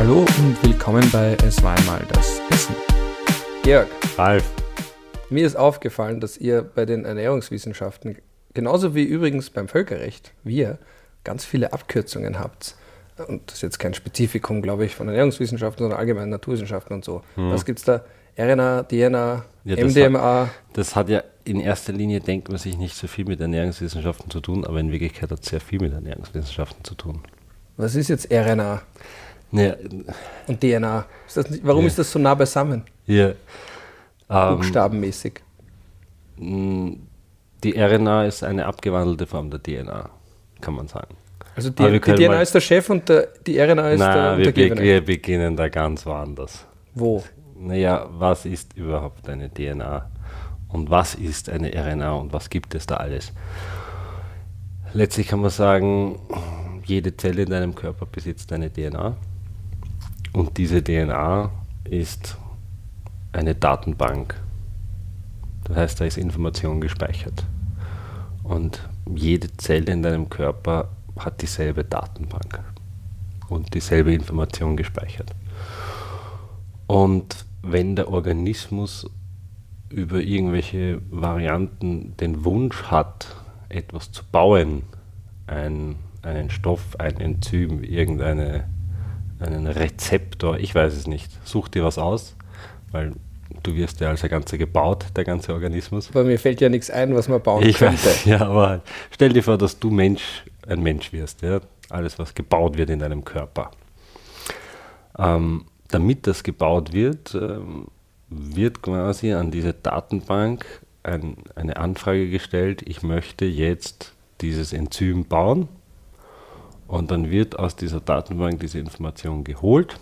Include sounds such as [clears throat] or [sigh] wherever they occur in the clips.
Hallo und willkommen bei Es war einmal das Essen. Georg, Ralf, mir ist aufgefallen, dass ihr bei den Ernährungswissenschaften, genauso wie übrigens beim Völkerrecht, wir ganz viele Abkürzungen habt. Und das ist jetzt kein Spezifikum, glaube ich, von Ernährungswissenschaften, sondern allgemein Naturwissenschaften und so. Was gibt es da? RNA, DNA, Ja, das MDMA. das hat ja in erster Linie, denkt man sich, nicht so viel mit Ernährungswissenschaften zu tun, aber in Wirklichkeit hat es sehr viel mit Ernährungswissenschaften zu tun. Was ist jetzt RNA Naja, und DNA? Ist nicht, warum Ja. ist das so nah beisammen, hier, ähm, buchstabenmäßig? mh, die RNA ist eine abgewandelte Form der DNA, kann man sagen. Also die, die DNA ist der Chef und der, die RNA ist der Na, wir, Untergebene. be wir beginnen da ganz woanders. Wo? Naja, was ist überhaupt eine DNA? Und was ist eine RNA und was gibt es da alles? Letztlich kann man sagen, jede Zelle in deinem Körper besitzt eine DNA. Und diese DNA ist eine Datenbank. Das heißt, da ist Information gespeichert. Und jede Zelle in deinem Körper hat dieselbe Datenbank und dieselbe Information gespeichert. Und wenn der Organismus über irgendwelche Varianten den Wunsch hat, etwas zu bauen, ein, einen Stoff, ein Enzym, irgendeine einen Rezeptor, ich weiß es nicht, such dir was aus, weil du wirst ja als der ganze gebaut, der ganze Organismus. Aber mir fällt ja nichts ein, was man bauen Ich könnte. weiß, [laughs] ja, aber stell dir vor, dass du Mensch, ein Mensch wirst, ja? alles was gebaut wird in deinem Körper. Ähm, damit das gebaut wird, ähm, wird quasi an diese Datenbank ein, eine Anfrage gestellt, ich möchte jetzt dieses Enzym bauen und dann wird aus dieser Datenbank diese Information geholt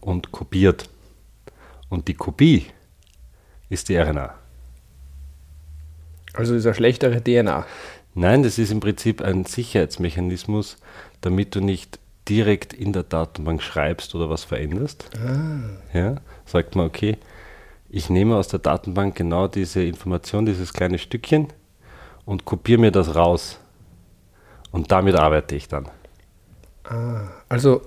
und kopiert. Und die Kopie ist die RNA. Also ist eine schlechtere DNA. Nein, das ist im Prinzip ein Sicherheitsmechanismus, damit du nicht direkt in der Datenbank schreibst oder was veränderst. Ja, sagt man, okay, ich nehme aus der Datenbank genau diese Information, dieses kleine Stückchen und kopiere mir das raus. Und damit arbeite ich dann. Also,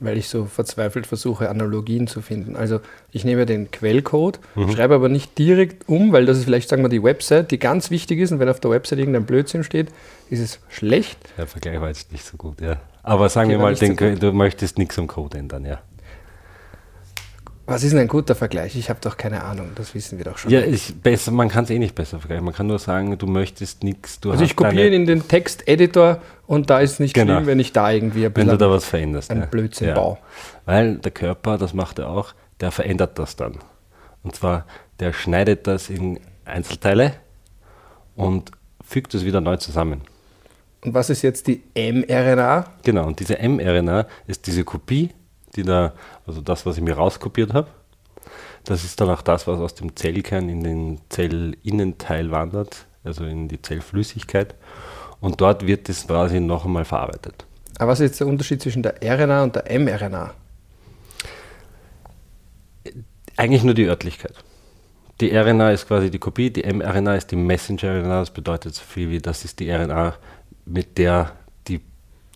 weil ich so verzweifelt versuche, Analogien zu finden. Also, ich nehme den Quellcode, Mhm. schreibe aber nicht direkt um, weil das ist vielleicht, sagen wir, die Website, die ganz wichtig ist. Und wenn auf der Website irgendein Blödsinn steht, ist es schlecht. Der Vergleich war jetzt nicht so gut, ja. Aber sagen Okay, wir mal, den, du möchtest nichts am Code ändern, ja. Was ist denn ein guter Vergleich? Ich habe doch keine Ahnung, das wissen wir doch schon. Ja, ich, besser, man kann es eh nicht besser vergleichen. Man kann nur sagen, du möchtest nichts. Also, ich kopiere in den Texteditor und da ist nicht Genau. schlimm, wenn ich da irgendwie ein wenn du da was veränderst. einen ja. Blödsinn ja. baue. Weil der Körper, das macht er auch, der verändert das dann. Und zwar, der schneidet das in Einzelteile und fügt es wieder neu zusammen. Und was ist jetzt die mRNA? Genau, und diese mRNA ist diese Kopie, die da, also das, was ich mir rauskopiert habe, das ist dann auch das, was aus dem Zellkern in den Zellinnenteil wandert, also in die Zellflüssigkeit. Und dort wird es quasi noch einmal verarbeitet. Aber was ist jetzt der Unterschied zwischen der RNA und der mRNA? Eigentlich nur die Örtlichkeit. Die RNA ist quasi die Kopie, die mRNA ist die Messenger-RNA, das bedeutet so viel wie, das ist die RNA, mit der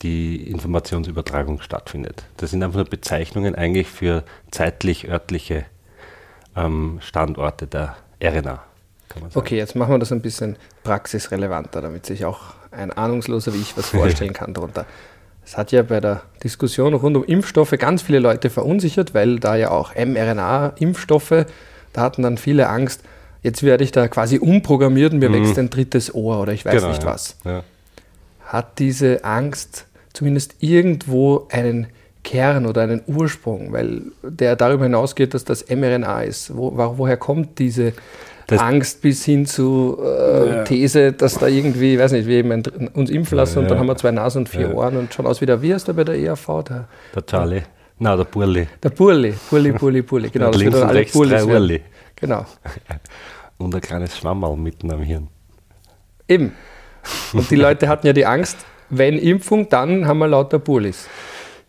die, Informationsübertragung stattfindet. Das sind einfach nur Bezeichnungen eigentlich für zeitlich-örtliche ähm, Standorte der RNA. Okay, jetzt machen wir das ein bisschen praxisrelevanter, damit sich auch ein Ahnungsloser wie ich was vorstellen kann darunter. [laughs] Es hat ja bei der Diskussion rund um Impfstoffe ganz viele Leute verunsichert, weil da ja auch mRNA-Impfstoffe, da hatten dann viele Angst, jetzt werde ich da quasi umprogrammiert und mir wächst ein drittes Ohr oder ich weiß Mhm. Genau, nicht ja. was. Ja. Hat diese Angst zumindest irgendwo einen Kern oder einen Ursprung, weil der darüber hinausgeht, dass das mRNA ist. Wo, wo- woher kommt diese Das- Angst bis hin zu äh, These, dass da irgendwie, ich weiß nicht, wir eben ein, uns impfen lassen und dann Ja. haben wir zwei Nasen und vier Ja. Ohren und schauen aus wie der, wie heißt der bei der ERV? Der, Der Charlie, na der Burli. der Burli, Burli, Burli, Burli. Genau, Und wir links und alle rechts Burlis drei. Urli. Genau, Und ein kleines Schwammerl mitten am Hirn. eben. Und die Leute hatten ja die Angst, wenn Impfung, dann haben wir lauter Burlis.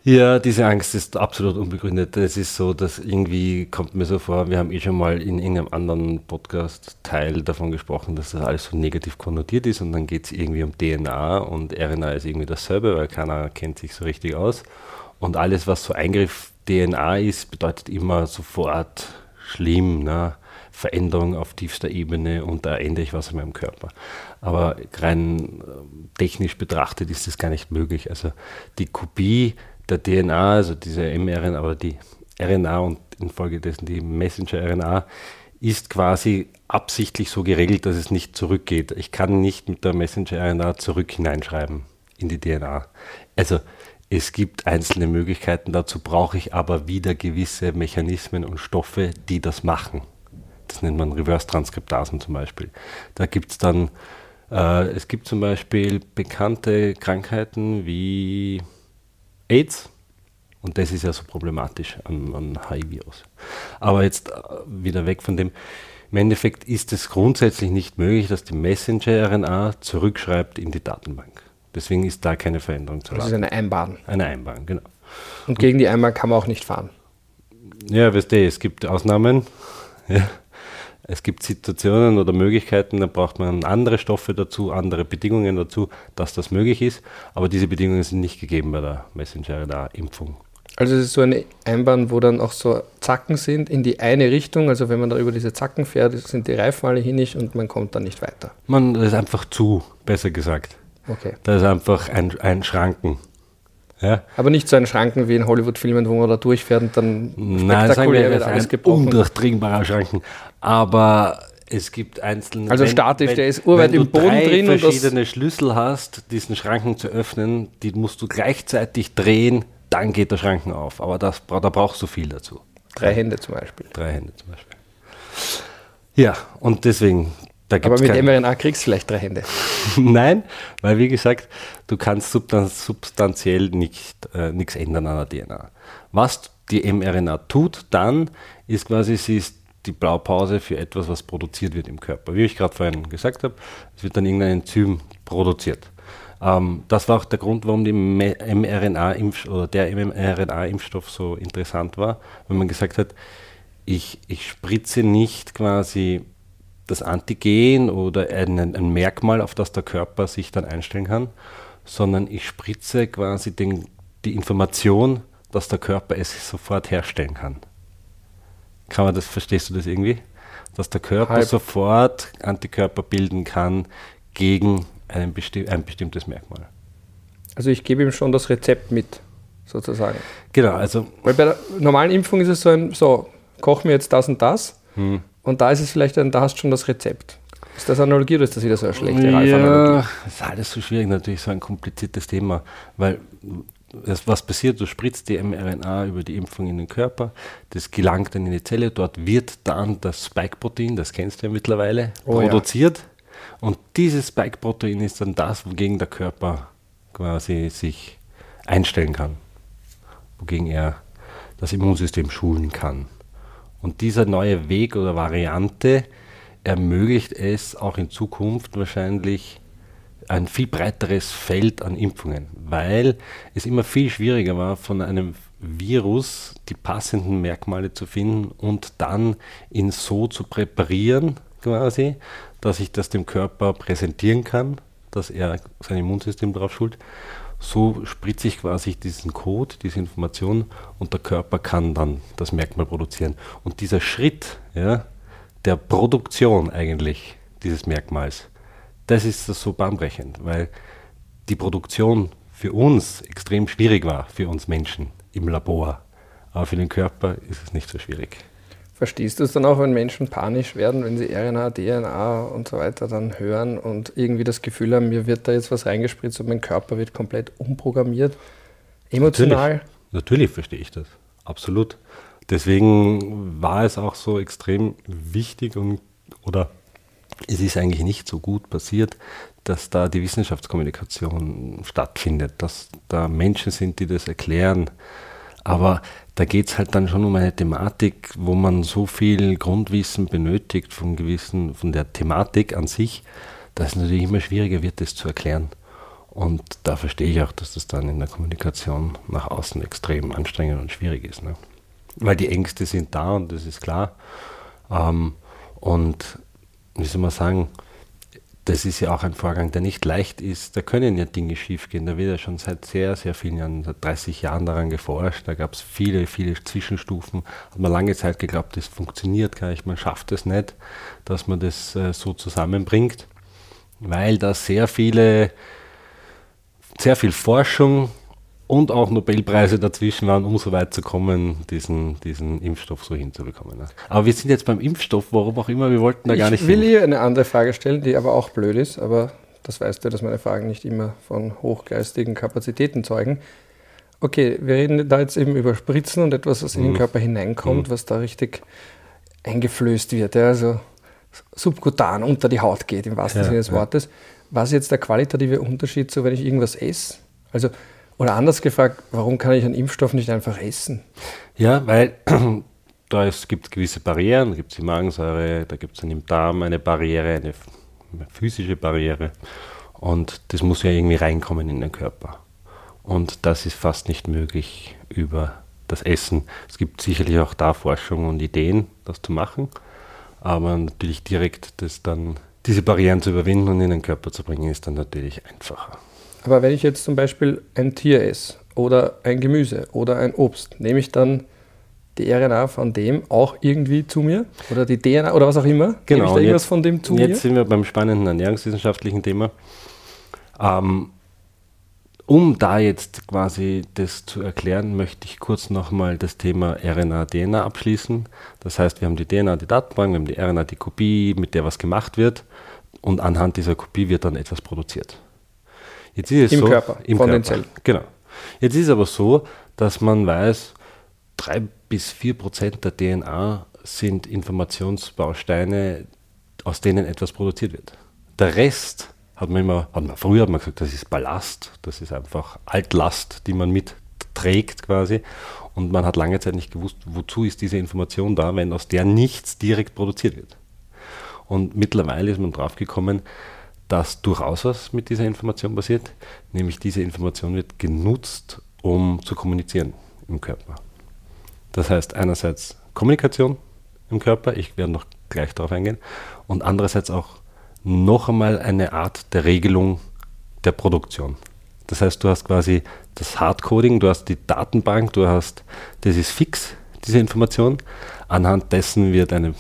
Ja, diese Angst ist absolut unbegründet. Es ist so, dass irgendwie kommt mir so vor, wir haben eh schon mal in irgendeinem anderen Podcast-Teil davon gesprochen, dass das alles so negativ konnotiert ist und dann geht es irgendwie um DNA und RNA ist irgendwie dasselbe, weil keiner kennt sich so richtig aus. Und alles, was so Eingriff DNA ist, bedeutet immer sofort schlimm, ne? Veränderung auf tiefster Ebene und da ändere ich was in meinem Körper. Aber rein äh, technisch betrachtet ist das gar nicht möglich. Also die Kopie der DNA, also diese mRNA oder die RNA und infolgedessen die Messenger-RNA, ist quasi absichtlich so geregelt, dass es nicht zurückgeht. Ich kann nicht mit der Messenger-RNA zurück hineinschreiben in die DNA. Also es gibt einzelne Möglichkeiten, dazu brauche ich aber wieder gewisse Mechanismen und Stoffe, die das machen. Das nennt man Reverse-Transkriptasen zum Beispiel. Da gibt es dann, äh, es gibt zum Beispiel bekannte Krankheiten wie AIDS, und das ist ja so problematisch an, an HIV-Virus. Aber jetzt äh, wieder weg von dem. Im Endeffekt ist es grundsätzlich nicht möglich, dass die Messenger-RNA zurückschreibt in die Datenbank. Deswegen ist da keine Veränderung zu Das ist eine Einbahn. Eine Einbahn, genau. Und gegen die Einbahn kann man auch nicht fahren. Ja, weißt du, es gibt Ausnahmen. Ja. Es gibt Situationen oder Möglichkeiten, da braucht man andere Stoffe dazu, andere Bedingungen dazu, dass das möglich ist. Aber diese Bedingungen sind nicht gegeben bei der Messenger-RNA-Impfung. Also es ist so eine Einbahn, wo dann auch so Zacken sind in die eine Richtung. Also wenn man da über diese Zacken fährt, sind die Reifen alle hinig und man kommt dann nicht weiter. Man ist einfach zu, besser gesagt. Okay. Da ist einfach ein, ein Schranken. Ja? Aber nicht so ein Schranken wie in Hollywood-Filmen, wo man da durchfährt und dann Nein, wir, wird alles gebrochen. undurchdringbarer Schranken. Aber es gibt einzelne. Also statisch, wenn, der ist urweit im Boden drin. Wenn du verschiedene Schlüssel hast, diesen Schranken zu öffnen, die musst du gleichzeitig drehen, dann geht der Schranken auf. Aber das, da brauchst du viel dazu. Drei Hände zum Beispiel. Drei Hände zum Beispiel. Ja, und deswegen. Aber mit mRNA kriegst du vielleicht drei Hände. [laughs] Nein, weil wie gesagt, du kannst substanziell nicht, äh, nichts ändern an der DNA. Was die mRNA tut dann, ist quasi, sie ist die Blaupause für etwas, was produziert wird im Körper. Wie ich gerade vorhin gesagt habe, es wird dann irgendein Enzym produziert. Ähm, das war auch der Grund, warum die mRNA-Impf oder der mRNA-Impfstoff so interessant war, wenn man gesagt hat, ich, ich spritze nicht quasi das Antigen oder ein, ein, Merkmal, auf das der Körper sich dann einstellen kann, sondern ich spritze quasi den, die Information, dass der Körper es sofort herstellen kann. Kann man das, verstehst du das irgendwie? Dass der Körper Halb. sofort Antikörper bilden kann gegen ein, besti ein bestimmtes Merkmal. Also ich gebe ihm schon das Rezept mit, sozusagen. Genau, also. Weil bei der normalen Impfung ist es so ein, so, koch mir jetzt das und das. Hm. Und da ist es vielleicht ein, da hast du schon das Rezept. Ist das Analogie oder ist das wieder so eine schlechte Ja, das ist alles so schwierig, natürlich so ein kompliziertes Thema, weil das, was passiert, du spritzt die mRNA über die Impfung in den Körper, das gelangt dann in die Zelle, dort wird dann das Spike-Protein, das kennst du ja mittlerweile, oh, produziert. Ja. Und dieses Spike-Protein ist dann das, wogegen der Körper quasi sich einstellen kann, wogegen er das Immunsystem schulen kann. Und dieser neue Weg oder Variante ermöglicht es auch in Zukunft wahrscheinlich ein viel breiteres Feld an Impfungen, weil es immer viel schwieriger war, von einem Virus die passenden Merkmale zu finden und dann ihn so zu präparieren, quasi, dass ich das dem Körper präsentieren kann, dass er sein Immunsystem drauf schult. So spritze ich quasi diesen Code, diese Information und der Körper kann dann das Merkmal produzieren. Und dieser Schritt ja, der Produktion eigentlich dieses Merkmals, das ist so bahnbrechend, weil die Produktion für uns extrem schwierig war, für uns Menschen im Labor. Aber für den Körper ist es nicht so schwierig. Verstehst du es dann auch, wenn Menschen panisch werden, wenn sie RNA, DNA und so weiter dann hören und irgendwie das Gefühl haben, mir wird da jetzt was reingespritzt und mein Körper wird komplett umprogrammiert? Emotional? Natürlich, natürlich verstehe ich das. Absolut. Deswegen war es auch so extrem wichtig und oder es ist eigentlich nicht so gut passiert, dass da die Wissenschaftskommunikation stattfindet, dass da Menschen sind, die das erklären. Aber da geht es halt dann schon um eine Thematik, wo man so viel Grundwissen benötigt von gewissen, von der Thematik an sich, dass es natürlich immer schwieriger wird, das zu erklären. Und da verstehe ich auch, dass das dann in der Kommunikation nach außen extrem anstrengend und schwierig ist. Ne? Weil die Ängste sind da und das ist klar. Ähm, und wie soll man sagen, das ist ja auch ein Vorgang, der nicht leicht ist. Da können ja Dinge schiefgehen. Da wird ja schon seit sehr, sehr vielen Jahren, seit 30 Jahren daran geforscht. Da gab es viele, viele Zwischenstufen. Hat man lange Zeit geglaubt, das funktioniert gar nicht. Man schafft es nicht, dass man das äh, so zusammenbringt, weil da sehr viele, sehr viel Forschung und auch Nobelpreise dazwischen waren, um so weit zu kommen, diesen, diesen Impfstoff so hinzubekommen. Ne? Aber wir sind jetzt beim Impfstoff, warum auch immer, wir wollten da ich gar nicht. Ich will hin. hier eine andere Frage stellen, die aber auch blöd ist, aber das weißt du, dass meine Fragen nicht immer von hochgeistigen Kapazitäten zeugen. Okay, wir reden da jetzt eben über Spritzen und etwas, was in den mhm. Körper hineinkommt, mhm. was da richtig eingeflößt wird, ja, also subkutan unter die Haut geht, im wahrsten ja, Sinne des Wortes. Was ist jetzt der qualitative Unterschied, so wenn ich irgendwas esse? Also oder anders gefragt, warum kann ich einen Impfstoff nicht einfach essen? Ja, weil [clears throat] da es gibt gewisse Barrieren, da gibt es die Magensäure, da gibt es im Darm eine Barriere, eine physische Barriere. Und das muss ja irgendwie reinkommen in den Körper. Und das ist fast nicht möglich über das Essen. Es gibt sicherlich auch da Forschung und Ideen, das zu machen. Aber natürlich direkt das dann, diese Barrieren zu überwinden und in den Körper zu bringen, ist dann natürlich einfacher. Aber wenn ich jetzt zum Beispiel ein Tier esse oder ein Gemüse oder ein Obst, nehme ich dann die RNA von dem auch irgendwie zu mir? Oder die DNA oder was auch immer? Genau. Nehme ich da irgendwas jetzt, von dem zu jetzt mir? Jetzt sind wir beim spannenden ernährungswissenschaftlichen Thema. Ähm, um da jetzt quasi das zu erklären, möchte ich kurz nochmal das Thema RNA-DNA abschließen. Das heißt, wir haben die DNA, die Datenbank, wir haben die RNA, die Kopie, mit der was gemacht wird. Und anhand dieser Kopie wird dann etwas produziert. Jetzt ist es Im so, Körper, im von Körper. den Zellen. Genau. Jetzt ist es aber so, dass man weiß, drei bis vier Prozent der DNA sind Informationsbausteine, aus denen etwas produziert wird. Der Rest hat man immer, hat man, früher hat man gesagt, das ist Ballast, das ist einfach Altlast, die man mitträgt quasi. Und man hat lange Zeit nicht gewusst, wozu ist diese Information da, wenn aus der nichts direkt produziert wird. Und mittlerweile ist man draufgekommen, dass durchaus was mit dieser Information passiert, nämlich diese Information wird genutzt, um zu kommunizieren im Körper. Das heißt einerseits Kommunikation im Körper, ich werde noch gleich darauf eingehen, und andererseits auch noch einmal eine Art der Regelung der Produktion. Das heißt, du hast quasi das Hardcoding, du hast die Datenbank, du hast, das ist fix, diese Information. Anhand dessen wird eine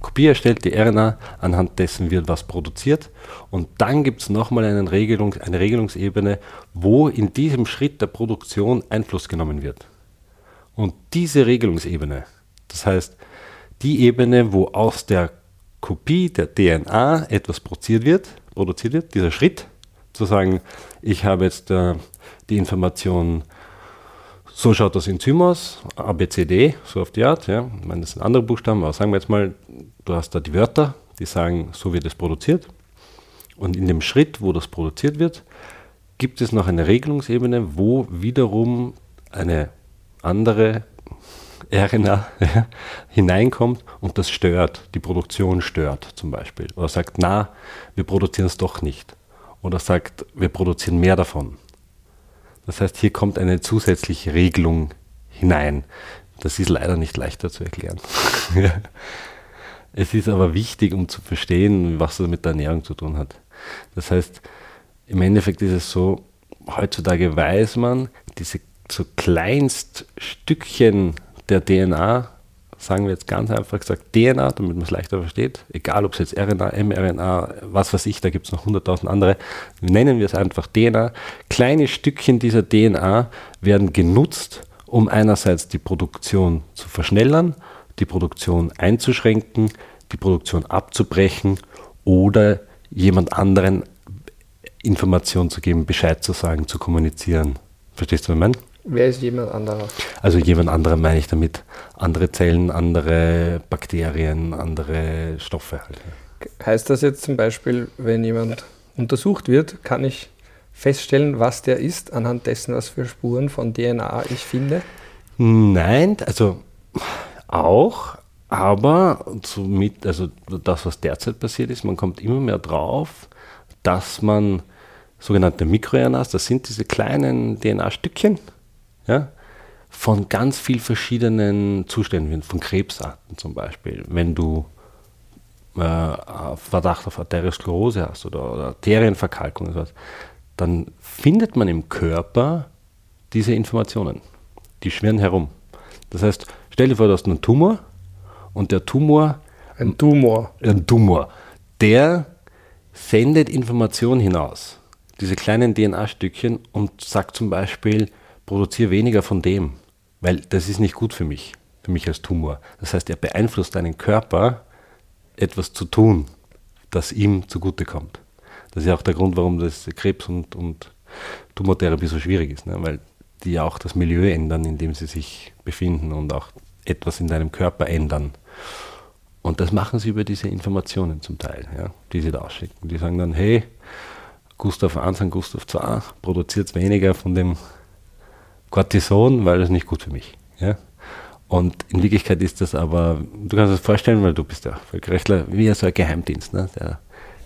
Kopie erstellt, die RNA, anhand dessen wird was produziert und dann gibt es nochmal eine, Regelung, eine Regelungsebene, wo in diesem Schritt der Produktion Einfluss genommen wird. Und diese Regelungsebene, das heißt die Ebene, wo aus der Kopie der DNA etwas produziert wird, produziert wird, dieser Schritt, zu sagen, ich habe jetzt äh, die Information so schaut das Enzym aus, ABCD, so auf die Art. Ja. Ich meine, das sind andere Buchstaben, aber sagen wir jetzt mal, du hast da die Wörter, die sagen, so wird es produziert. Und in dem Schritt, wo das produziert wird, gibt es noch eine Regelungsebene, wo wiederum eine andere RNA [laughs] hineinkommt und das stört, die Produktion stört zum Beispiel. Oder sagt, na, wir produzieren es doch nicht. Oder sagt, wir produzieren mehr davon. Das heißt, hier kommt eine zusätzliche Regelung hinein. Das ist leider nicht leichter zu erklären. [laughs] es ist aber wichtig, um zu verstehen, was das mit der Ernährung zu tun hat. Das heißt, im Endeffekt ist es so, heutzutage weiß man, diese so Kleinststückchen der DNA sagen wir jetzt ganz einfach gesagt DNA, damit man es leichter versteht, egal ob es jetzt RNA, mRNA, was weiß ich, da gibt es noch 100.000 andere, nennen wir es einfach DNA. Kleine Stückchen dieser DNA werden genutzt, um einerseits die Produktion zu verschnellern, die Produktion einzuschränken, die Produktion abzubrechen oder jemand anderen Informationen zu geben, Bescheid zu sagen, zu kommunizieren. Verstehst du, was ich meine? Wer ist jemand anderer? Also jemand anderer meine ich damit andere Zellen, andere Bakterien, andere Stoffe. Halt. Heißt das jetzt zum Beispiel, wenn jemand untersucht wird, kann ich feststellen, was der ist, anhand dessen, was für Spuren von DNA ich finde? Nein, also auch, aber somit, also das, was derzeit passiert ist, man kommt immer mehr drauf, dass man sogenannte MikroRNAs, das sind diese kleinen DNA-Stückchen, ja, von ganz vielen verschiedenen Zuständen, von Krebsarten zum Beispiel. Wenn du äh, Verdacht auf Arteriosklerose hast oder, oder Arterienverkalkung oder sowas, dann findet man im Körper diese Informationen. Die schwirren herum. Das heißt, stell dir vor, du hast einen Tumor und der Tumor. Ein Tumor. Ein Tumor. Der sendet Informationen hinaus. Diese kleinen DNA-Stückchen und sagt zum Beispiel, produziere weniger von dem, weil das ist nicht gut für mich, für mich als Tumor. Das heißt, er beeinflusst deinen Körper, etwas zu tun, das ihm zugutekommt. Das ist ja auch der Grund, warum das Krebs und, und Tumortherapie so schwierig ist, ne? weil die ja auch das Milieu ändern, in dem sie sich befinden und auch etwas in deinem Körper ändern. Und das machen sie über diese Informationen zum Teil, ja, die sie da ausschicken. Die sagen dann, hey, Gustav 1 und Gustav 2 produziert weniger von dem Cortison, weil das nicht gut für mich. Ja? Und in Wirklichkeit ist das aber, du kannst es vorstellen, weil du bist ja Völkerrechtler, wie so ein Geheimdienst. Ne? Der,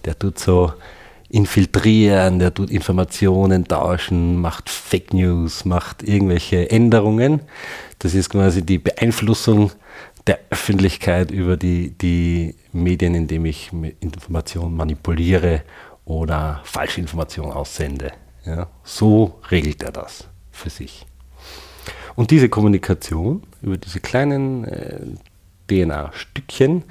der tut so infiltrieren, der tut Informationen tauschen, macht Fake News, macht irgendwelche Änderungen. Das ist quasi die Beeinflussung der Öffentlichkeit über die, die Medien, indem ich Informationen manipuliere oder falsche Informationen aussende. Ja? So regelt er das für sich. Und diese Kommunikation über diese kleinen äh, DNA-Stückchen,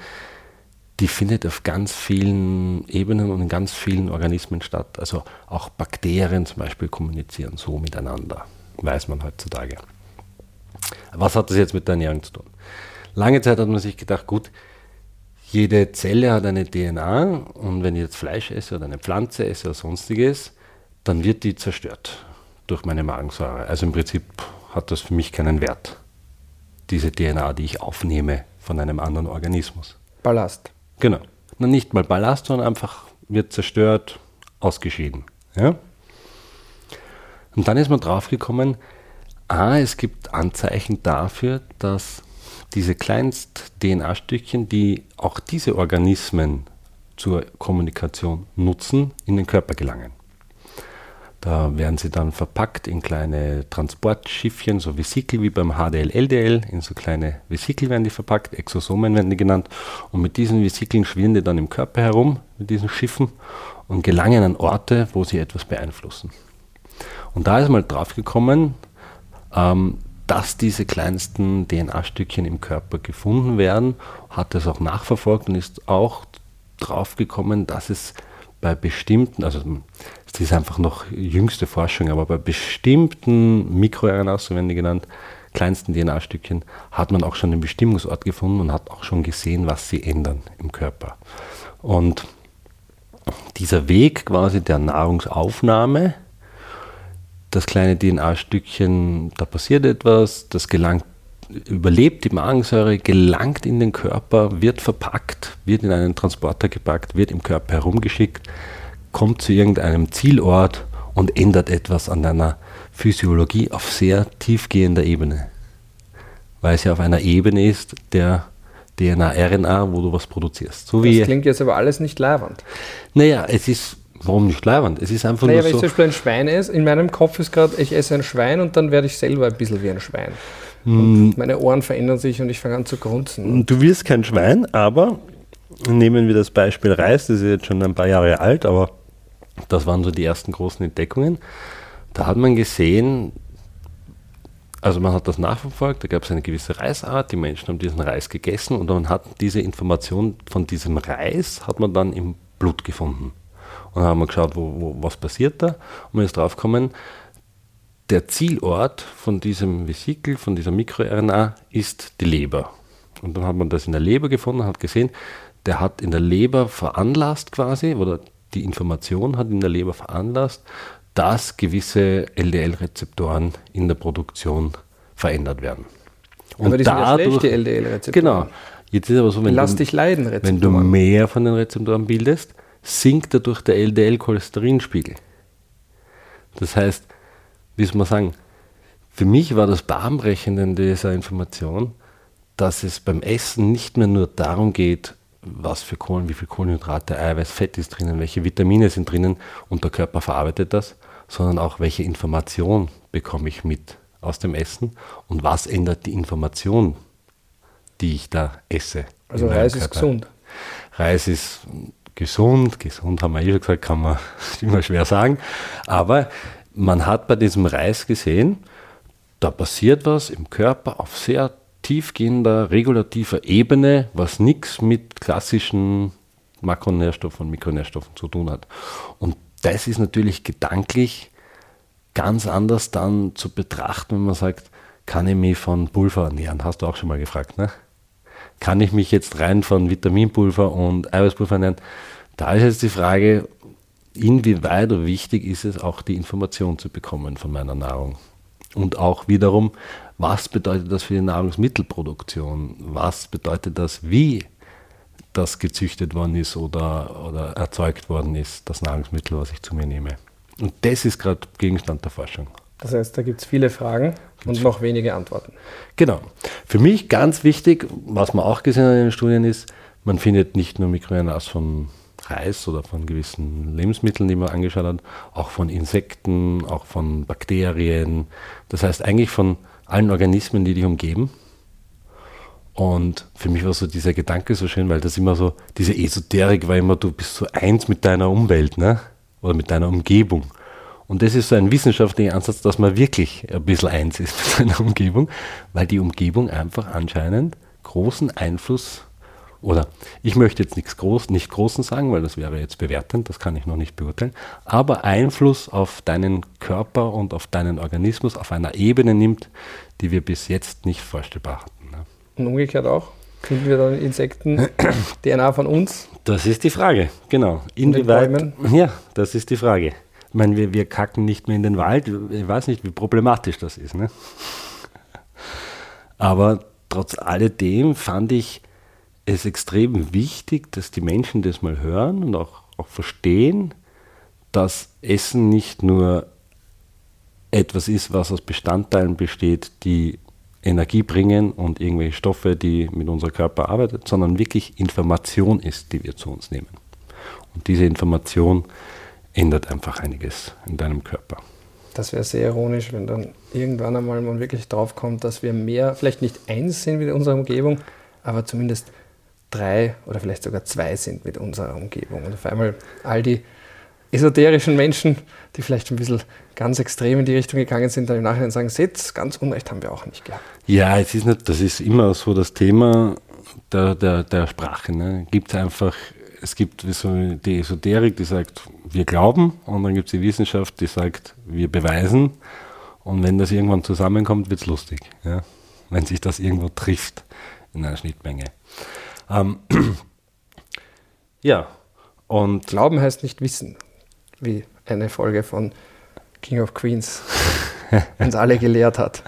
die findet auf ganz vielen Ebenen und in ganz vielen Organismen statt. Also auch Bakterien zum Beispiel kommunizieren so miteinander, weiß man heutzutage. Was hat das jetzt mit der Ernährung zu tun? Lange Zeit hat man sich gedacht, gut, jede Zelle hat eine DNA und wenn ich jetzt Fleisch esse oder eine Pflanze esse oder sonstiges, dann wird die zerstört durch meine Magensäure. Also im Prinzip hat das für mich keinen Wert, diese DNA, die ich aufnehme von einem anderen Organismus. Ballast. Genau. Na, nicht mal Ballast, sondern einfach wird zerstört, ausgeschieden. Ja? Und dann ist man draufgekommen, ah, es gibt Anzeichen dafür, dass diese kleinst DNA-Stückchen, die auch diese Organismen zur Kommunikation nutzen, in den Körper gelangen. Da werden sie dann verpackt in kleine Transportschiffchen, so Vesikel wie beim HDL, LDL. In so kleine Vesikel werden die verpackt, Exosomen werden die genannt. Und mit diesen Vesikeln schwirren die dann im Körper herum, mit diesen Schiffen, und gelangen an Orte, wo sie etwas beeinflussen. Und da ist mal drauf gekommen, ähm, dass diese kleinsten DNA-Stückchen im Körper gefunden werden, hat es auch nachverfolgt und ist auch drauf gekommen, dass es bei bestimmten, also das ist einfach noch jüngste Forschung, aber bei bestimmten MikroRNAs, so werden die genannt, kleinsten DNA-Stückchen, hat man auch schon den Bestimmungsort gefunden und hat auch schon gesehen, was sie ändern im Körper. Und dieser Weg quasi der Nahrungsaufnahme, das kleine DNA-Stückchen, da passiert etwas, das gelangt, überlebt die Magensäure, gelangt in den Körper, wird verpackt, wird in einen Transporter gepackt, wird im Körper herumgeschickt, kommt zu irgendeinem Zielort und ändert etwas an deiner Physiologie auf sehr tiefgehender Ebene. Weil es ja auf einer Ebene ist der DNA-RNA, wo du was produzierst. So das klingt jetzt aber alles nicht leiwand. Naja, es ist Warum nicht leibend? Es ist einfach naja, nur wenn so. Wenn ich zum Beispiel ein Schwein esse, in meinem Kopf ist gerade, ich esse ein Schwein und dann werde ich selber ein bisschen wie ein Schwein. Und hm. meine Ohren verändern sich und ich fange an zu grunzen. Du wirst kein Schwein, aber nehmen wir das Beispiel Reis, das ist jetzt schon ein paar Jahre alt, aber das waren so die ersten großen Entdeckungen. Da hat man gesehen, also man hat das nachverfolgt, da gab es eine gewisse Reisart, die Menschen haben diesen Reis gegessen und man hat diese Information von diesem Reis, hat man dann im Blut gefunden. Und dann haben wir geschaut, wo, wo, was passiert da. Und man ist draufgekommen, der Zielort von diesem Vesikel, von dieser MikroRNA, ist die Leber. Und dann hat man das in der Leber gefunden, hat gesehen, der hat in der Leber veranlasst quasi, oder die Information hat in der Leber veranlasst, dass gewisse LDL-Rezeptoren in der Produktion verändert werden. Und aber die dadurch, sind ja schlechte LDL-Rezeptoren. Genau. Jetzt ist aber so, wenn, Lass du, dich leiden, wenn du mehr von den Rezeptoren bildest, sinkt dadurch der LDL-Cholesterinspiegel. Das heißt, wie soll man sagen, für mich war das Bahnbrechende in dieser Information, dass es beim Essen nicht mehr nur darum geht, was für Kohlen, wie viel Kohlenhydrate, Eiweiß, Fett ist drinnen, welche Vitamine sind drinnen und der Körper verarbeitet das, sondern auch welche Information bekomme ich mit aus dem Essen und was ändert die Information, die ich da esse. Also Reis ist gesund. Reis ist gesund, gesund haben wir eh schon gesagt, kann man [laughs] immer schwer sagen, aber man hat bei diesem Reis gesehen, da passiert was im Körper auf sehr tiefgehender, regulativer Ebene, was nichts mit klassischen Makronährstoffen und Mikronährstoffen zu tun hat. Und das ist natürlich gedanklich ganz anders dann zu betrachten, wenn man sagt, kann ich mich von Pulver ernähren? Hast du auch schon mal gefragt, ne? Kann ich mich jetzt rein von Vitaminpulver und Eiweißpulver ernähren? Da ist jetzt die Frage, inwieweit wichtig ist es auch die Information zu bekommen von meiner Nahrung? Und auch wiederum, was bedeutet das für die Nahrungsmittelproduktion? Was bedeutet das, wie das gezüchtet worden ist oder, oder erzeugt worden ist, das Nahrungsmittel, was ich zu mir nehme? Und das ist gerade Gegenstand der Forschung. Das heißt, da gibt es viele Fragen und noch wenige Antworten. Genau. Für mich ganz wichtig, was man auch gesehen hat in den Studien ist, man findet nicht nur MikroRNAs von Reis oder von gewissen Lebensmitteln, die man angeschaut hat, auch von Insekten, auch von Bakterien. Das heißt eigentlich von allen Organismen, die dich umgeben. Und für mich war so dieser Gedanke so schön, weil das immer so, diese Esoterik war immer, du bist so eins mit deiner Umwelt, ne? Oder mit deiner Umgebung. Und das ist so ein wissenschaftlicher Ansatz, dass man wirklich ein bisschen eins ist mit [laughs] seiner Umgebung, weil die Umgebung einfach anscheinend großen Einfluss oder ich möchte jetzt nichts groß, nicht Großen sagen, weil das wäre jetzt bewertend, das kann ich noch nicht beurteilen, aber Einfluss auf deinen Körper und auf deinen Organismus auf einer Ebene nimmt, die wir bis jetzt nicht vorstellbar hatten. Ne? Und umgekehrt auch? Finden wir dann Insekten [clears throat] DNA von uns? Das ist die Frage, genau. Inwieweit? Ja, das ist die Frage. Ich meine, wir, wir kacken nicht mehr in den Wald. Ich weiß nicht, wie problematisch das ist. Ne? Aber trotz alledem fand ich es extrem wichtig, dass die Menschen das mal hören und auch, auch verstehen, dass Essen nicht nur etwas ist, was aus Bestandteilen besteht, die Energie bringen und irgendwelche Stoffe, die mit unserem Körper arbeiten, sondern wirklich Information ist, die wir zu uns nehmen. Und diese Information ändert einfach einiges in deinem Körper. Das wäre sehr ironisch, wenn dann irgendwann einmal man wirklich drauf kommt, dass wir mehr, vielleicht nicht eins sind mit unserer Umgebung, aber zumindest drei oder vielleicht sogar zwei sind mit unserer Umgebung. Und auf einmal all die esoterischen Menschen, die vielleicht ein bisschen ganz extrem in die Richtung gegangen sind, dann im Nachhinein sagen, seht, ganz Unrecht haben wir auch nicht gehabt. Ja, es ist nicht, das ist immer so das Thema der, der, der Sprache. Ne? Gibt einfach, es gibt so die Esoterik, die sagt, wir glauben, und dann gibt es die Wissenschaft, die sagt, wir beweisen. Und wenn das irgendwann zusammenkommt, wird es lustig. Ja? Wenn sich das irgendwo trifft in einer Schnittmenge. Ähm, [clears throat] ja, und. Glauben heißt nicht wissen, wie eine Folge von King of Queens [laughs] uns alle gelehrt hat.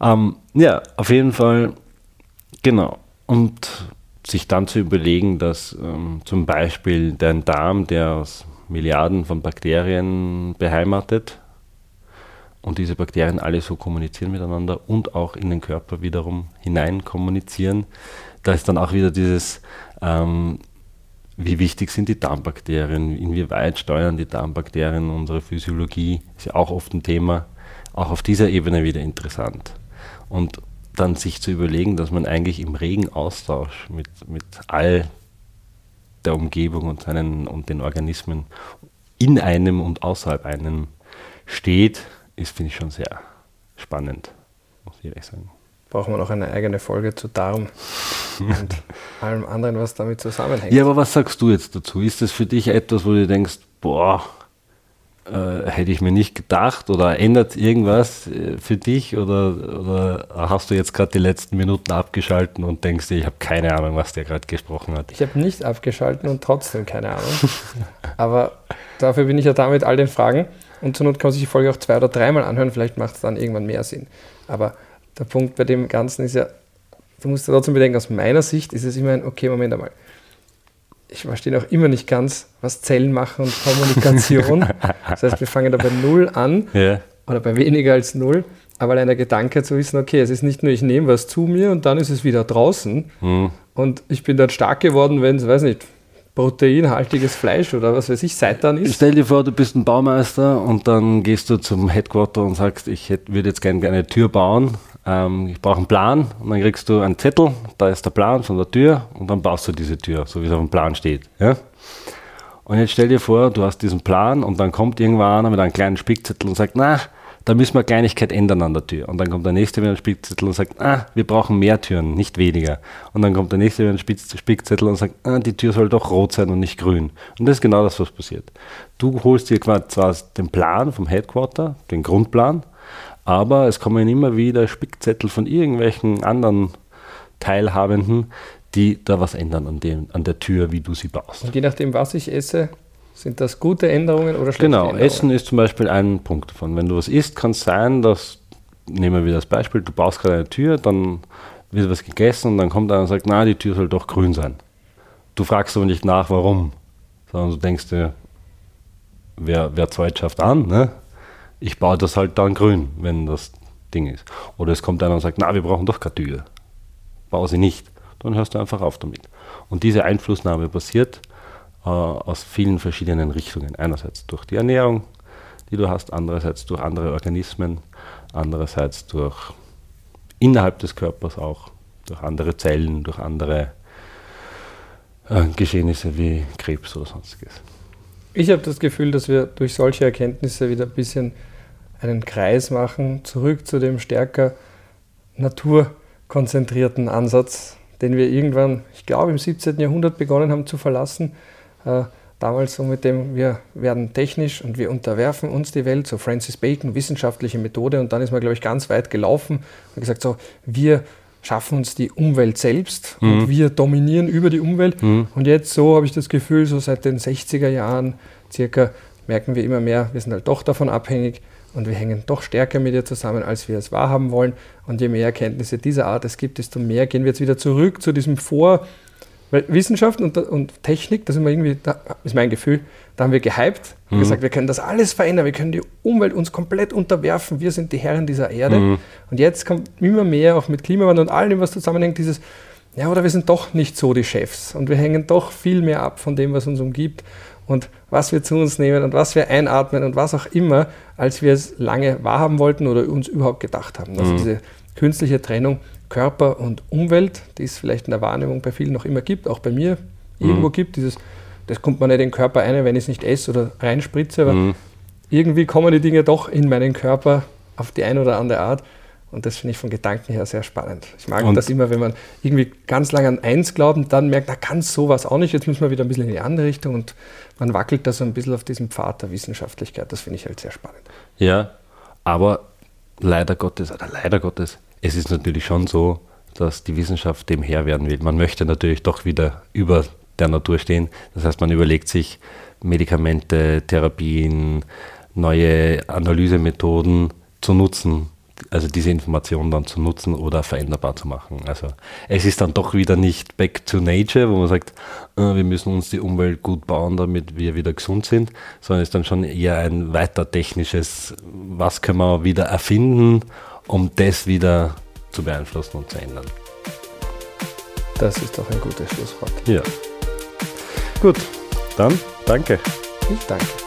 Ähm, ja, auf jeden Fall, genau. Und sich dann zu überlegen, dass ähm, zum Beispiel dein Darm, der aus Milliarden von Bakterien beheimatet, und diese Bakterien alle so kommunizieren miteinander und auch in den Körper wiederum hinein kommunizieren. Da ist dann auch wieder dieses, ähm, wie wichtig sind die Darmbakterien, inwieweit steuern die Darmbakterien unsere Physiologie, ist ja auch oft ein Thema, auch auf dieser Ebene wieder interessant. Und dann sich zu überlegen, dass man eigentlich im regen Austausch mit, mit all der Umgebung und, seinen, und den Organismen in einem und außerhalb einem steht, ist, finde ich schon sehr spannend, muss ich ehrlich sagen. Brauchen wir noch eine eigene Folge zu Darm und [laughs] allem anderen, was damit zusammenhängt. Ja, aber was sagst du jetzt dazu? Ist das für dich etwas, wo du denkst, boah, äh, hätte ich mir nicht gedacht oder ändert irgendwas äh, für dich oder, oder hast du jetzt gerade die letzten Minuten abgeschalten und denkst dir, ich habe keine Ahnung, was der gerade gesprochen hat? Ich habe nicht abgeschalten und trotzdem keine Ahnung. [laughs] aber dafür bin ich ja da mit all den Fragen. Und zur Not kann man sich die Folge auch zwei oder dreimal anhören, vielleicht macht es dann irgendwann mehr Sinn. Aber der Punkt bei dem Ganzen ist ja, du musst ja trotzdem bedenken, aus meiner Sicht ist es immer ein, okay, Moment einmal. Ich verstehe auch immer nicht ganz, was Zellen machen und Kommunikation. das heißt, wir fangen da bei Null an ja. oder bei weniger als Null. Aber allein der Gedanke zu wissen, okay, es ist nicht nur, ich nehme was zu mir und dann ist es wieder draußen. Mhm. Und ich bin dann stark geworden, wenn es, weiß nicht, proteinhaltiges Fleisch oder was weiß ich, Seitan ist. Stell dir vor, du bist ein Baumeister und dann gehst du zum Headquarter und sagst, ich würde jetzt gerne eine Tür bauen, ähm, ich brauche einen Plan und dann kriegst du einen Zettel, da ist der Plan von der Tür und dann baust du diese Tür, so wie es auf dem Plan steht. Ja? Und jetzt stell dir vor, du hast diesen Plan und dann kommt irgendwann einer mit einem kleinen Spickzettel und sagt, na, da müssen wir eine Kleinigkeit ändern an der Tür. Und dann kommt der nächste mit einem Spickzettel und sagt, ah, wir brauchen mehr Türen, nicht weniger. Und dann kommt der nächste mit einem Spickzettel und sagt, ah, die Tür soll doch rot sein und nicht grün. Und das ist genau das, was passiert. Du holst dir zwar den Plan vom Headquarter, den Grundplan, aber es kommen immer wieder Spickzettel von irgendwelchen anderen Teilhabenden, die da was ändern an, dem, an der Tür, wie du sie baust. Und je nachdem, was ich esse, sind das gute Änderungen oder schlechte genau, Änderungen? Genau, Essen ist zum Beispiel ein Punkt davon. Wenn du was isst, kann es sein, dass, nehmen wir wieder das Beispiel, du baust gerade eine Tür, dann wird was gegessen und dann kommt einer und sagt, na, die Tür soll doch grün sein. Du fragst aber nicht nach, warum, sondern du denkst dir, wer, wer Zeit schafft an, ne? ich baue das halt dann grün, wenn das Ding ist. Oder es kommt einer und sagt, na, wir brauchen doch keine Tür. Baue sie nicht. Dann hörst du einfach auf damit. Und diese Einflussnahme passiert äh, aus vielen verschiedenen Richtungen. Einerseits durch die Ernährung, die du hast, andererseits durch andere Organismen, andererseits durch innerhalb des Körpers auch, durch andere Zellen, durch andere äh, Geschehnisse wie Krebs oder sonstiges. Ich habe das Gefühl, dass wir durch solche Erkenntnisse wieder ein bisschen einen Kreis machen, zurück zu dem stärker naturkonzentrierten Ansatz, den wir irgendwann, ich glaube, im 17. Jahrhundert begonnen haben zu verlassen. Äh, damals so mit dem, wir werden technisch und wir unterwerfen uns die Welt, so Francis Bacon, wissenschaftliche Methode. Und dann ist man, glaube ich, ganz weit gelaufen und gesagt, so, wir schaffen uns die Umwelt selbst mhm. und wir dominieren über die Umwelt. Mhm. Und jetzt so habe ich das Gefühl, so seit den 60er Jahren circa merken wir immer mehr, wir sind halt doch davon abhängig und wir hängen doch stärker mit ihr zusammen, als wir es wahrhaben wollen. Und je mehr Erkenntnisse dieser Art es gibt, desto mehr gehen wir jetzt wieder zurück zu diesem Vor- weil Wissenschaft und, und Technik, das ist, irgendwie, das ist mein Gefühl, da haben wir gehypt und mhm. gesagt, wir können das alles verändern, wir können die Umwelt uns komplett unterwerfen, wir sind die Herren dieser Erde. Mhm. Und jetzt kommt immer mehr auch mit Klimawandel und allem, was zusammenhängt, dieses, ja, oder wir sind doch nicht so die Chefs und wir hängen doch viel mehr ab von dem, was uns umgibt und was wir zu uns nehmen und was wir einatmen und was auch immer, als wir es lange wahrhaben wollten oder uns überhaupt gedacht haben. Also mhm. diese künstliche Trennung Körper und Umwelt, die es vielleicht in der Wahrnehmung bei vielen noch immer gibt, auch bei mir irgendwo mhm. gibt, dieses, das kommt man nicht in den Körper ein, wenn ich es nicht esse oder reinspritze, aber mhm. irgendwie kommen die Dinge doch in meinen Körper auf die eine oder andere Art. Und das finde ich von Gedanken her sehr spannend. Ich mag und das immer, wenn man irgendwie ganz lange an eins glaubt und dann merkt, da kann sowas auch nicht, jetzt müssen wir wieder ein bisschen in die andere Richtung und man wackelt da so ein bisschen auf diesem Pfad der Wissenschaftlichkeit. Das finde ich halt sehr spannend. Ja, aber leider Gottes, oder leider Gottes, es ist natürlich schon so, dass die Wissenschaft dem Herr werden will. Man möchte natürlich doch wieder über der Natur stehen. Das heißt, man überlegt sich Medikamente, Therapien, neue Analysemethoden zu nutzen, also diese Informationen dann zu nutzen oder veränderbar zu machen. Also es ist dann doch wieder nicht back to nature, wo man sagt, äh, wir müssen uns die Umwelt gut bauen, damit wir wieder gesund sind, sondern es ist dann schon eher ein weiter technisches, was können wir wieder erfinden um das wieder zu beeinflussen und zu ändern. Das ist doch ein gutes Schlusswort. Ja. Gut, dann danke. Ich danke.